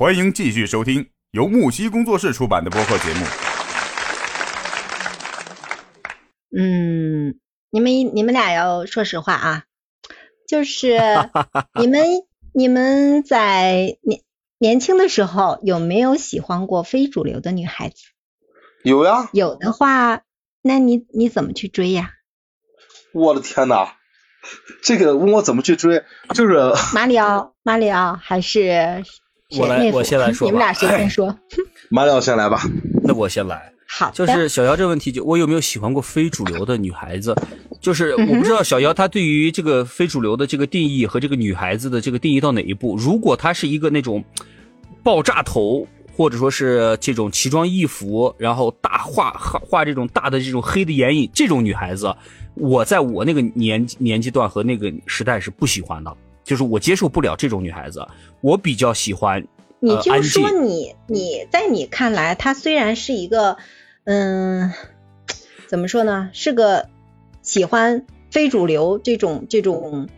欢迎继续收听由木西工作室出版的播客节目。嗯，你们你们俩要说实话啊，就是 你们你们在年年轻的时候有没有喜欢过非主流的女孩子？有呀，有的话，那你你怎么去追呀？我的天呐，这个问我怎么去追，就是马里奥，马里奥还是我来，我先来 说吧，你们俩谁先说？马里奥先来吧。那我先来。好，就是小姚这个问题，就我有没有喜欢过非主流的女孩子？就是我不知道小姚她对于这个非主流的这个定义和这个女孩子的这个定义到哪一步。如果她是一个那种爆炸头，或者说是这种奇装异服，然后大画画这种大的这种黑的眼影，这种女孩子，我在我那个年年纪段和那个时代是不喜欢的，就是我接受不了这种女孩子。我比较喜欢，你就说你你在你看来，她虽然是一个。嗯，怎么说呢？是个喜欢非主流这种这种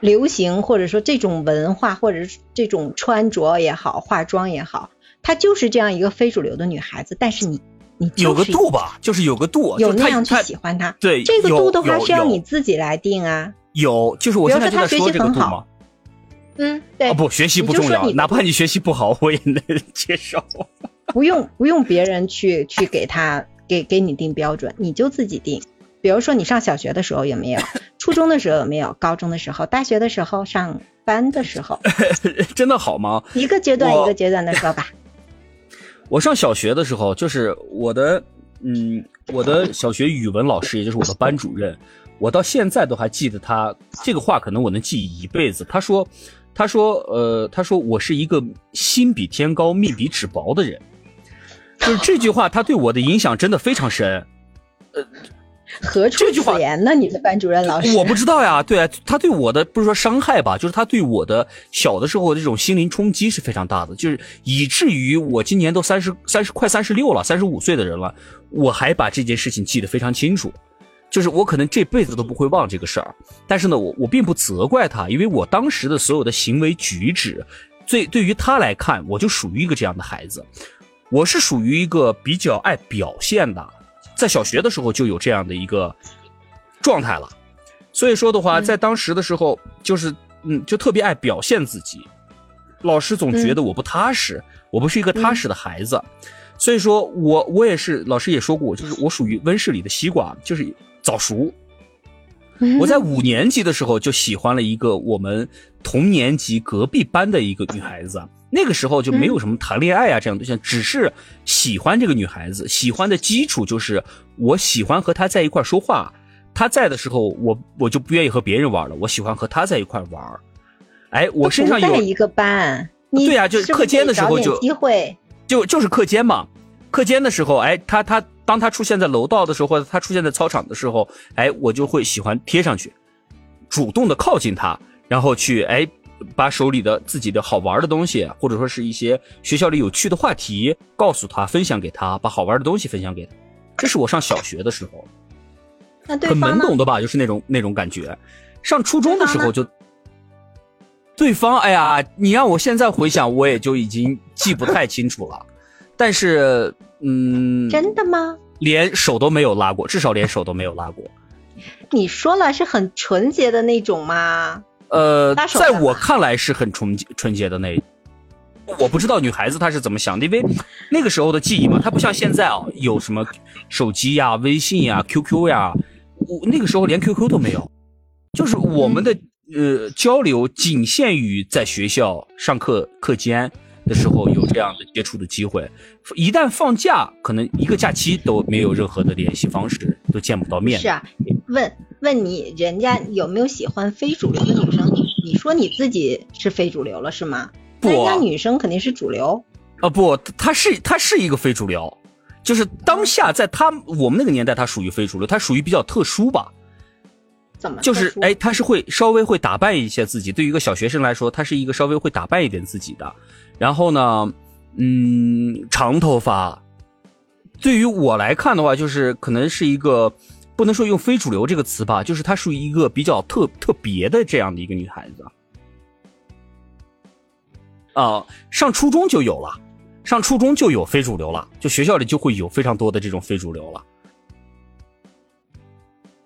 流行，或者说这种文化，或者是这种穿着也好，化妆也好，她就是这样一个非主流的女孩子。但是你你有个度吧，就是有个度，有那样去喜欢她。对，这个度的话是要你自己来定啊。有，就是我现在在说这个度嘛。嗯，对。不，学习不重要，哪怕你学习不好，我也能 接受。不用不用别人去去给他给给你定标准，你就自己定。比如说你上小学的时候有没有？初中的时候有没有？高中的时候？大学的时候？上班的时候？真的好吗？一个阶段一个阶段的说吧。我上小学的时候，就是我的嗯，我的小学语文老师，也就是我的班主任，我到现在都还记得他这个话，可能我能记一辈子。他说，他说，呃，他说我是一个心比天高、命比纸薄的人。就是这句话，他对我的影响真的非常深。呃，何处此言呢？你的班主任老师？我不知道呀。对啊，他对我的不是说伤害吧，就是他对我的小的时候的这种心灵冲击是非常大的，就是以至于我今年都三十三十快三十六了，三十五岁的人了，我还把这件事情记得非常清楚。就是我可能这辈子都不会忘这个事儿。但是呢，我我并不责怪他，因为我当时的所有的行为举止，对对于他来看，我就属于一个这样的孩子。我是属于一个比较爱表现的，在小学的时候就有这样的一个状态了，所以说的话，在当时的时候，就是嗯，就特别爱表现自己，老师总觉得我不踏实，我不是一个踏实的孩子，所以说我我也是，老师也说过，就是我属于温室里的西瓜，就是早熟。我在五年级的时候就喜欢了一个我们同年级隔壁班的一个女孩子。那个时候就没有什么谈恋爱啊这样对象，只是喜欢这个女孩子。喜欢的基础就是我喜欢和她在一块说话，她在的时候我我就不愿意和别人玩了，我喜欢和她在一块玩。哎，我身上有一个班，对呀，就是课间的时候就机会，就就是课间嘛。课间的时候，哎，他他当他出现在楼道的时候，或者他出现在操场的时候，哎，我就会喜欢贴上去，主动的靠近他，然后去哎。把手里的自己的好玩的东西，或者说是一些学校里有趣的话题，告诉他，分享给他，把好玩的东西分享给他。这是我上小学的时候，很懵懂的吧，就是那种那种感觉。上初中的时候就，对方，哎呀，你让我现在回想，我也就已经记不太清楚了。但是，嗯，真的吗？连手都没有拉过，至少连手都没有拉过。你说了是很纯洁的那种吗？呃，在我看来是很纯洁纯洁的那，我不知道女孩子她是怎么想的，因为那个时候的记忆嘛，她不像现在啊，有什么手机呀、微信呀、QQ 呀，我那个时候连 QQ 都没有，就是我们的呃交流仅限于在学校上课课间的时候有这样的接触的机会，一旦放假，可能一个假期都没有任何的联系方式，都见不到面。是啊，问。问你人家有没有喜欢非主流的女生？你说你自己是非主流了是吗？不，人家女生肯定是主流。啊不，她是她是一个非主流，就是当下在她我们那个年代，她属于非主流，她属于比较特殊吧。怎么？就是哎，她是会稍微会打扮一些自己。对于一个小学生来说，她是一个稍微会打扮一点自己的。然后呢，嗯，长头发。对于我来看的话，就是可能是一个。不能说用非主流这个词吧，就是她属于一个比较特特别的这样的一个女孩子。啊、上初中就有了，上初中就有非主流了，就学校里就会有非常多的这种非主流了，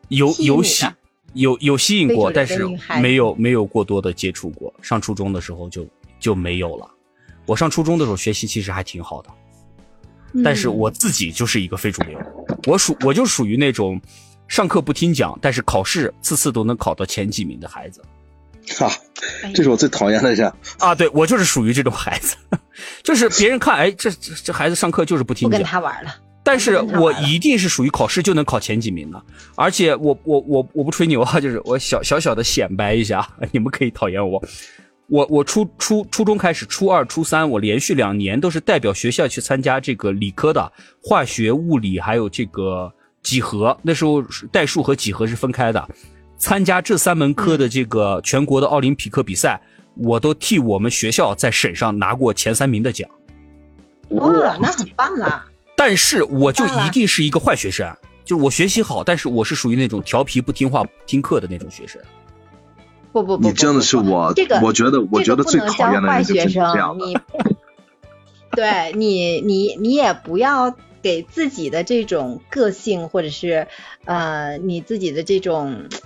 有有吸有有吸引过，但是没有没有过多的接触过。上初中的时候就就没有了。我上初中的时候学习其实还挺好的，但是嗯我自己就是一个非主流，我属我就属于那种上课不听讲，但是考试次次都能考到前几名的孩子。哈，哎这是我最讨厌的人。啊，对我就是属于这种孩子，就是别人看，哎，这这这孩子上课就是不听不跟讲，他玩了。但是我一定是属于考试就能考前几名的，而且我我我我不吹牛啊，就是我小小小的显摆一下，你们可以讨厌我。我我初初初中开始，初二、初三，我连续两年都是代表学校去参加这个理科的化学、物理，还有这个几何。那时候代数和几何是分开的，参加这三门科的这个全国的奥林匹克比赛，我都替我们学校在省上拿过前三名的奖。哇，那很棒啊！但是我就一定是一个坏学生，就是我学习好，但是我是属于那种调皮不听话、不听课的那种学生。不不不，你真的是我，这个我觉得我觉得最讨厌的人这个不能就是叫坏学这样的。生，你对你你你也不要给自己的这种个性或者是呃你自己的这种啊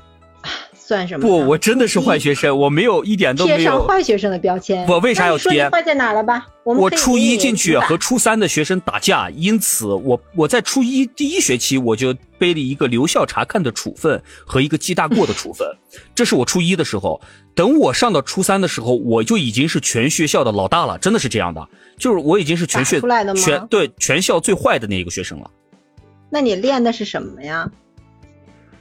算什么？不，我真的是坏学生，我没有一点都没有贴上。坏学生的标签。我为啥要贴坏在哪了吧？我初一进去和初三的学生打架，因此我我在初一第一学期我就背了一个留校察看的处分和一个记大过的处分，这是我初一的时候。等我上到初三的时候，我就已经是全学校的老大了，真的是这样的，就是我已经是全学出来的吗全对全校最坏的那一个学生了。那你练的是什么呀？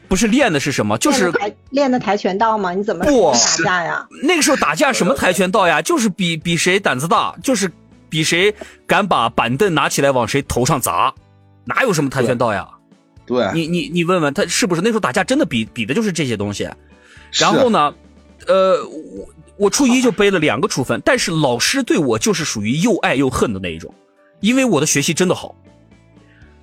不是练的是什么，就是练的跆练的跆拳道吗？你怎么不打架呀？那个时候打架什么跆拳道呀，就是比比谁胆子大，就是比谁敢把板凳拿起来往谁头上砸，哪有什么跆拳道呀？对，你你你问问他是不是那时候打架真的比比的就是这些东西？然后呢，呃，我我初一就背了两个处分，但是老师对我就是属于又爱又恨的那一种，因为我的学习真的好。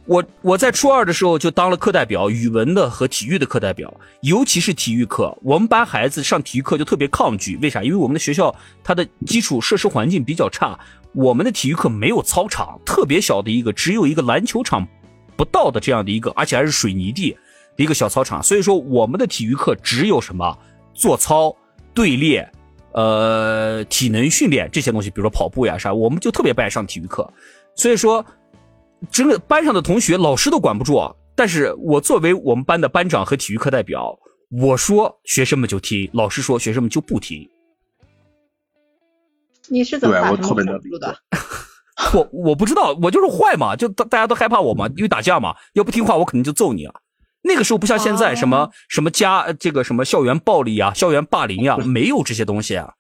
我我在初二的时候就当了课代表，语文的和体育的课代表，尤其是体育课，我们班孩子上体育课就特别抗拒，为啥？因为我们的学校它的基础设施环境比较差，我们的体育课没有操场，特别小的一个，只有一个篮球场不到的这样的一个，而且还是水泥地的一个小操场，所以说我们的体育课只有什么？做操、队列、呃体能训练这些东西，比如说跑步呀啥，我们就特别不爱上体育课，所以说整个班上的同学老师都管不住，但是我作为我们班的班长和体育课代表，我说学生们就听，老师说学生们就不听，你是怎么对我把他们管住的？我我不知道，我就是坏嘛，就大大家都害怕我嘛，因为打架嘛，要不听话我肯定就揍你啊。那个时候不像现在，哦什么什么家呃这个什么校园暴力啊、校园霸凌呀、没有这些东西啊。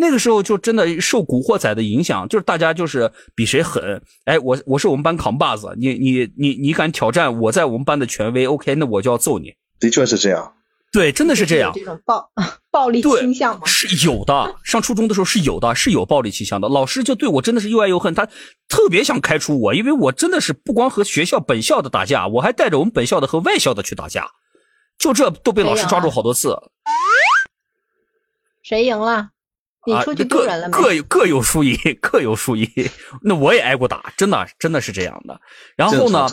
那个时候就真的受古惑仔的影响，就是大家就是比谁狠。哎，我我是我们班扛把子，你你你你敢挑战我在我们班的权威，OK，那我就要揍你。的确是这样。对，真的是这样。这种暴 暴力倾向吗？是有的，上初中的时候是有的，是有暴力倾向的。老师就对我真的是又爱又恨，他特别想开除我，因为我真的是不光和学校本校的打架，我还带着我们本校的和外校的去打架，就这都被老师抓住好多次。谁赢了？你啊出去，丢各人了没？各有各有输赢，各有输赢。那我也挨过打，真的真的是这样的。然后呢，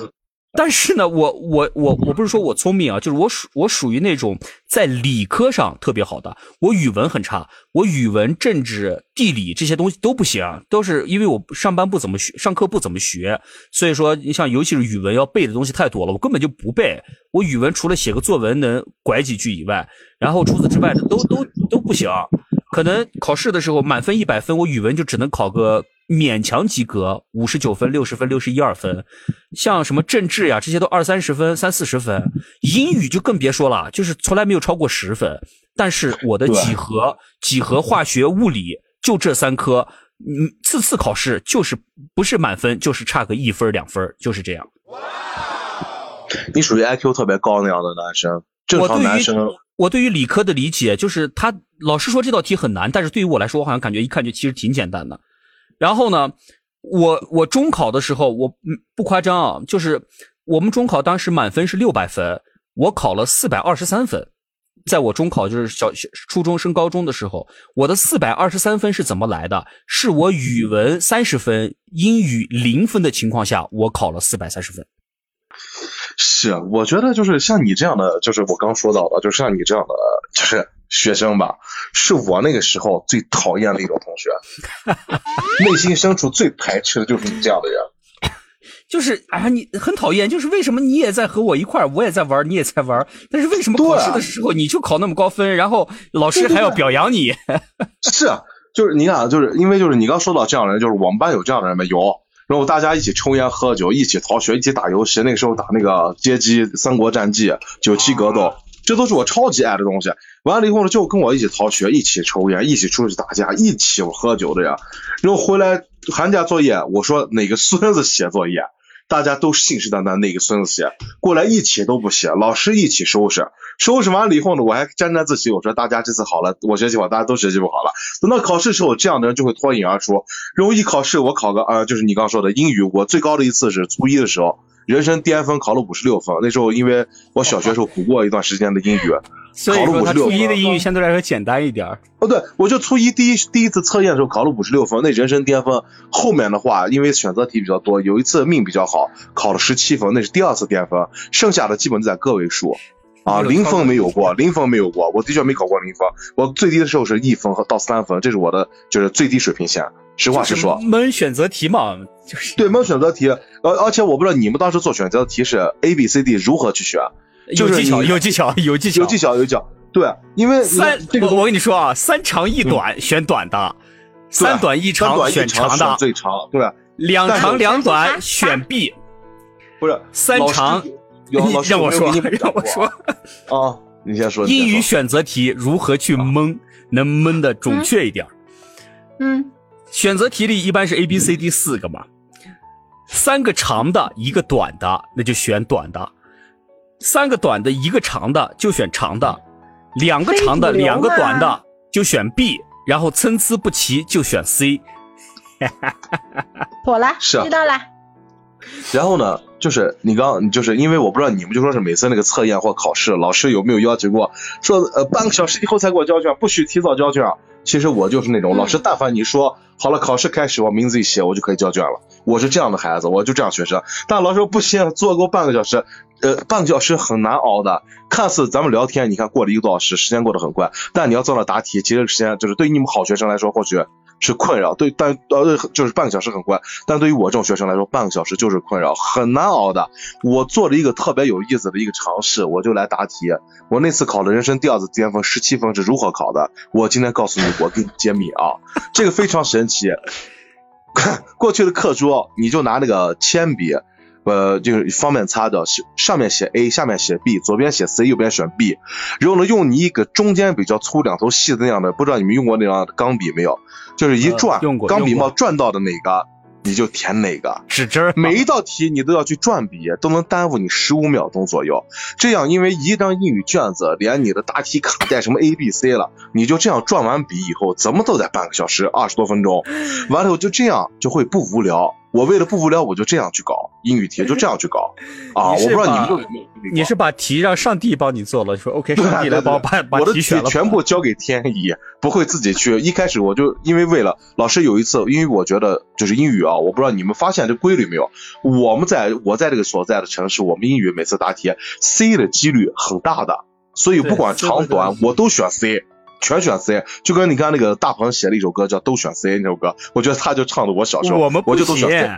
但是呢，我我我我不是说我聪明啊，就是我属我属于那种在理科上特别好的，我语文很差，我语文、政治、地理这些东西都不行，都是因为我上班不怎么学，上课不怎么学，所以说你像尤其是语文要背的东西太多了，我根本就不背。我语文除了写个作文能拐几句以外，然后除此之外的都都都不行。可能考试的时候满分一百分，我语文就只能考个勉强及格，五十九分、六十分、六十一二分。像什么政治呀，这些都二三十分、三四十分。英语就更别说了，就是从来没有超过十分。但是我的几何、几何、化学、物理就这三科，嗯，次次考试就是不是满分，就是差个一分两分，就是这样。你属于 IQ 特别高那样的男生，正我对于常男生我对于理科的理解就是，他老师说这道题很难，但是对于我来说，我好像感觉一看就其实挺简单的。然后呢，我我中考的时候，我不夸张啊，就是我们中考当时满分是六百分，我考了四百二十三分，在我中考就是小小初中升高中的时候，我的四百二十三分是怎么来的？是我语文三十分，英语零分的情况下，我考了四百三十分。是，我觉得就是像你这样的，就是我刚说到的，就是像你这样的，就是学生吧，是我那个时候最讨厌的一种同学，内心深处最排斥的就是你这样的人。就是啊，你很讨厌，就是为什么你也在和我一块儿，我也在玩，你也在玩，但是为什么考试的时候你就考那么高分，然后老师还要表扬你？是，就是你看，就是因为就是你刚说到这样的人，就是我们班有这样的人没？有，然后大家一起抽烟喝酒，一起逃学，一起打游戏，那个时候打那个街机《三国战记》《九七格斗》，这都是我超级爱的东西。完了以后呢，就跟我一起逃学，一起抽烟，一起出去打架，一起喝酒的呀。然后回来寒假作业，我说哪个孙子写作业？大家都信誓旦旦那个孙子写过来一起都不写，老师一起收拾，收拾完了以后呢，我还沾沾自喜，我说大家这次好了，我学习好，大家都学习不好了。等到考试时候，这样的人就会脱颖而出。然后一考试，我考个啊，就是你刚说的英语，我最高的一次是初一的时候，人生巅峰考了五十六分。那时候因为我小学时候补过一段时间的英语。所以说他初一的英语相对来说简单一点哦，对，我就初一第一第一次测验的时候考了五十六分，那人生巅峰。后面的话，因为选择题比较多，有一次命比较好，考了十七分，那是第二次巅峰。剩下的基本都在个位数，啊，零分没有过，零分没有过，我的确没考过零分。我最低的时候是一分和到三分，这是我的就是最低水平线。实话实说，蒙选择题嘛，就是对蒙选择题。而而且我不知道你们当时做选择题是 A B C D 如何去选。有技巧，有技巧，有技巧，有技巧，有技巧。对，因为三，我我跟你说啊，三长一短选短的，三短一长选长的，最长。对，两长两短选 B，不是三长。让我说，让我说啊，你先说。英语选择题如何去蒙，能蒙的准确一点？嗯，选择题里一般是 A、B、C、D 四个嘛，三个长的，一个短的，那就选短的。三个短的，一个长的就选长的，两个长的，两个短的就选 B，然后参差不齐就选 C。妥了，是知道了。然后呢，就是你刚，就是因为我不知道你们就说是每次那个测验或考试，老师有没有要求过说呃半个小时以后才给我交卷，不许提早交卷。其实我就是那种老师，但凡你说好了，考试开始，我名字一写，我就可以交卷了。我是这样的孩子，我就这样学生。但老师说不行，做够半个小时，呃，半个小时很难熬的。看似咱们聊天，你看过了一个多小时，时间过得很快。但你要坐那答题，其实时间就是对于你们好学生来说，或许是困扰。对，但呃，就是半个小时很快。但对于我这种学生来说，半个小时就是困扰，很难熬的。我做了一个特别有意思的一个尝试，我就来答题。我那次考了人生第二次巅峰，十七分是如何考的？我今天告诉你，我给你揭秘啊，这个非常神奇。过去的课桌，你就拿那个铅笔，呃，就是方便擦的，上面写 A，下面写 B，左边写 C，右边选 B，然后呢，用你一个中间比较粗、两头细的那样的，不知道你们用过那样的钢笔没有？就是一转，钢笔帽转到的哪个？你就填哪个 指针？每一道题你都要去转笔，都能耽误你十五秒钟左右。这样，因为一张英语卷子连你的答题卡带什么 A、B、C 了，你就这样转完笔以后，怎么都得半个小时，二十多分钟。完了以后就这样就会不无聊。我为了不无聊，我就这样去搞英语题，就这样去搞啊！我不知道你们有没有。你是把题让上帝帮你做了，说 OK，上帝来帮我把把题选了。全部交给天意，不会自己去。一开始我就因为为了老师有一次，因为我觉得就是英语啊，我不知道你们发现这规律没有？我们在我在这个所在的城市，我们英语每次答题 C 的几率很大的，所以不管长短我都选 C。全选 C，就跟你看那个大鹏写了一首歌叫《都选 C》那首歌，我觉得他就唱的我小时候，我们我就都选 C。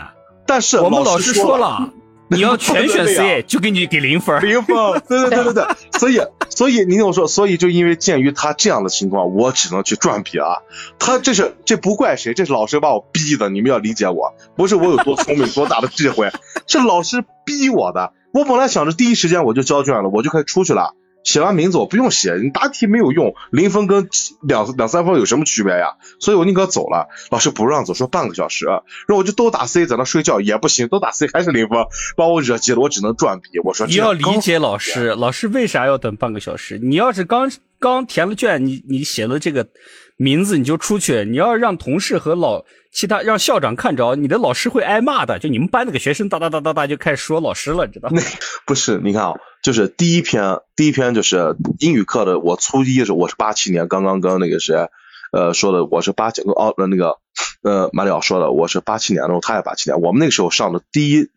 但是我们老师说了，你要全选 C，就给你给零分。零分，对对对对对。所以所以你听我说，所以就因为鉴于他这样的情况，我只能去转笔啊。他这是这不怪谁，这是老师把我逼的，你们要理解我，不是我有多聪明 多大的智慧，是老师逼我的。我本来想着第一时间我就交卷了，我就可以出去了。写完名字我不用写，你答题没有用，零分跟两两三分有什么区别呀？所以我宁可走了。老师不让走，说半个小时，然后我就都打 C，在那睡觉也不行，都打 C 还是零分，把我惹急了，我只能转笔。我说你要理解老师，老师为啥要等半个小时？你要是刚刚填了卷，你你写了这个名字你就出去，你要让同事和老其他让校长看着，你的老师会挨骂的。就你们班那个学生哒哒哒哒哒就开始说老师了，知道吗？不是，你看啊。就是第一篇第一篇就是英语课的，我初一的时候我是八七年，刚刚跟那个谁呃说的，我是八九哦那个呃马里奥说的，我是八七年的，他也八七年，我们那个时候上的第一。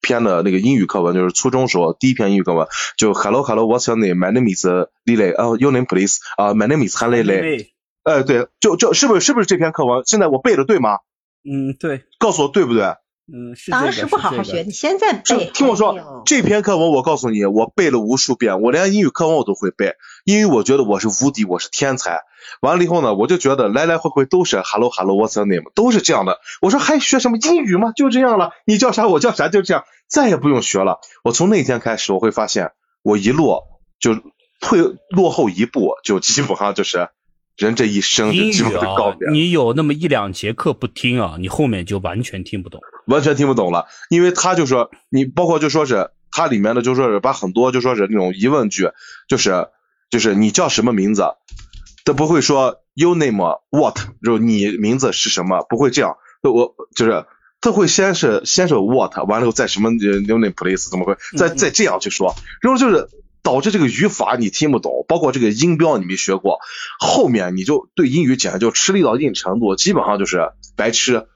篇的那个英语课文就是初中时候第一篇英语课文，就 Hello Hello What's your name? My name is Lily. 啊，Your name please. 啊，My name is Han Lily. 哎，对，就就是不是是不是这篇课文？现在我背的对吗？嗯，对。告诉我对不对？嗯，是当时不好好学，你现在背。听我说，这篇课文我告诉你，我背了无数遍，我连英语课文我都会背，因为我觉得我是无敌，我是天才。完了以后呢，我就觉得来来回回都是 Hello Hello What's your name？都是这样的。我说还学什么英语吗？就这样了，你叫啥我叫啥，就这样，再也不用学了。我从那天开始，我会发现我一落就退落后一步，就基本上就是。人这一生就基本上告别。你有那么一两节课不听啊，你后面就完全听不懂，完全听不懂了。因为他就说，你包括就说是他里面的就说是把很多就说是那种疑问句，就是就是你叫什么名字，他不会说 you name what，就你名字是什么，不会这样。我就是他会先是先是 what，完了后再什么 you name place，怎么会再再这样去说，然后就是。导致这个语法你听不懂，包括这个音标你没学过，后面你就对英语简直就吃力到一定程度，基本上就是白痴。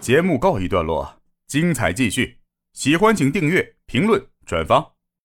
节目告一段落，精彩继续，喜欢请订阅、评论、转发。